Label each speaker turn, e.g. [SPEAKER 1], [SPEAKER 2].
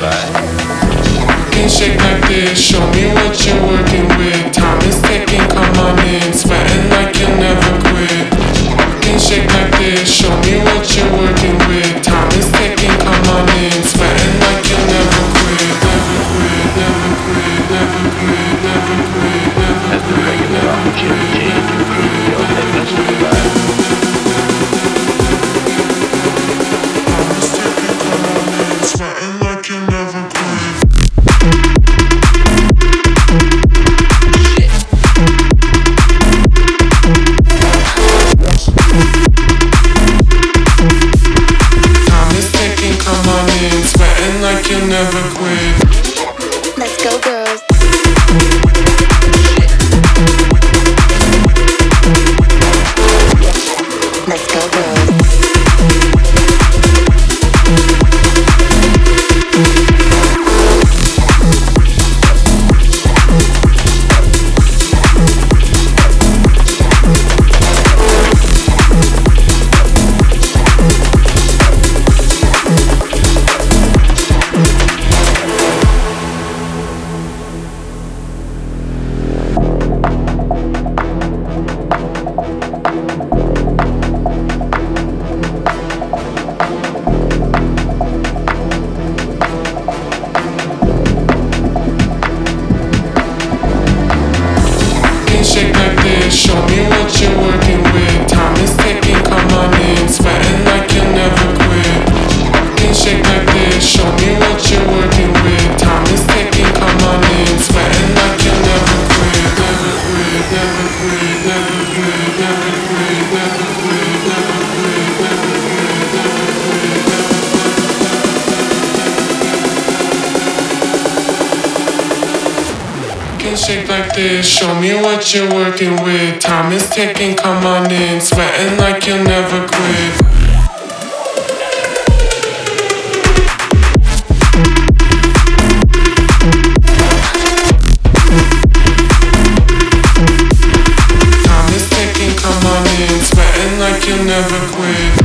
[SPEAKER 1] life.
[SPEAKER 2] Can't shake like this, show me what you're working with. Time is ticking, come on in, sweating getting shaped like this. Show me what you're working with. Time is ticking, come on in. Sweating like you'll never quit. Time is ticking, come on in. Sweating like you'll never quit.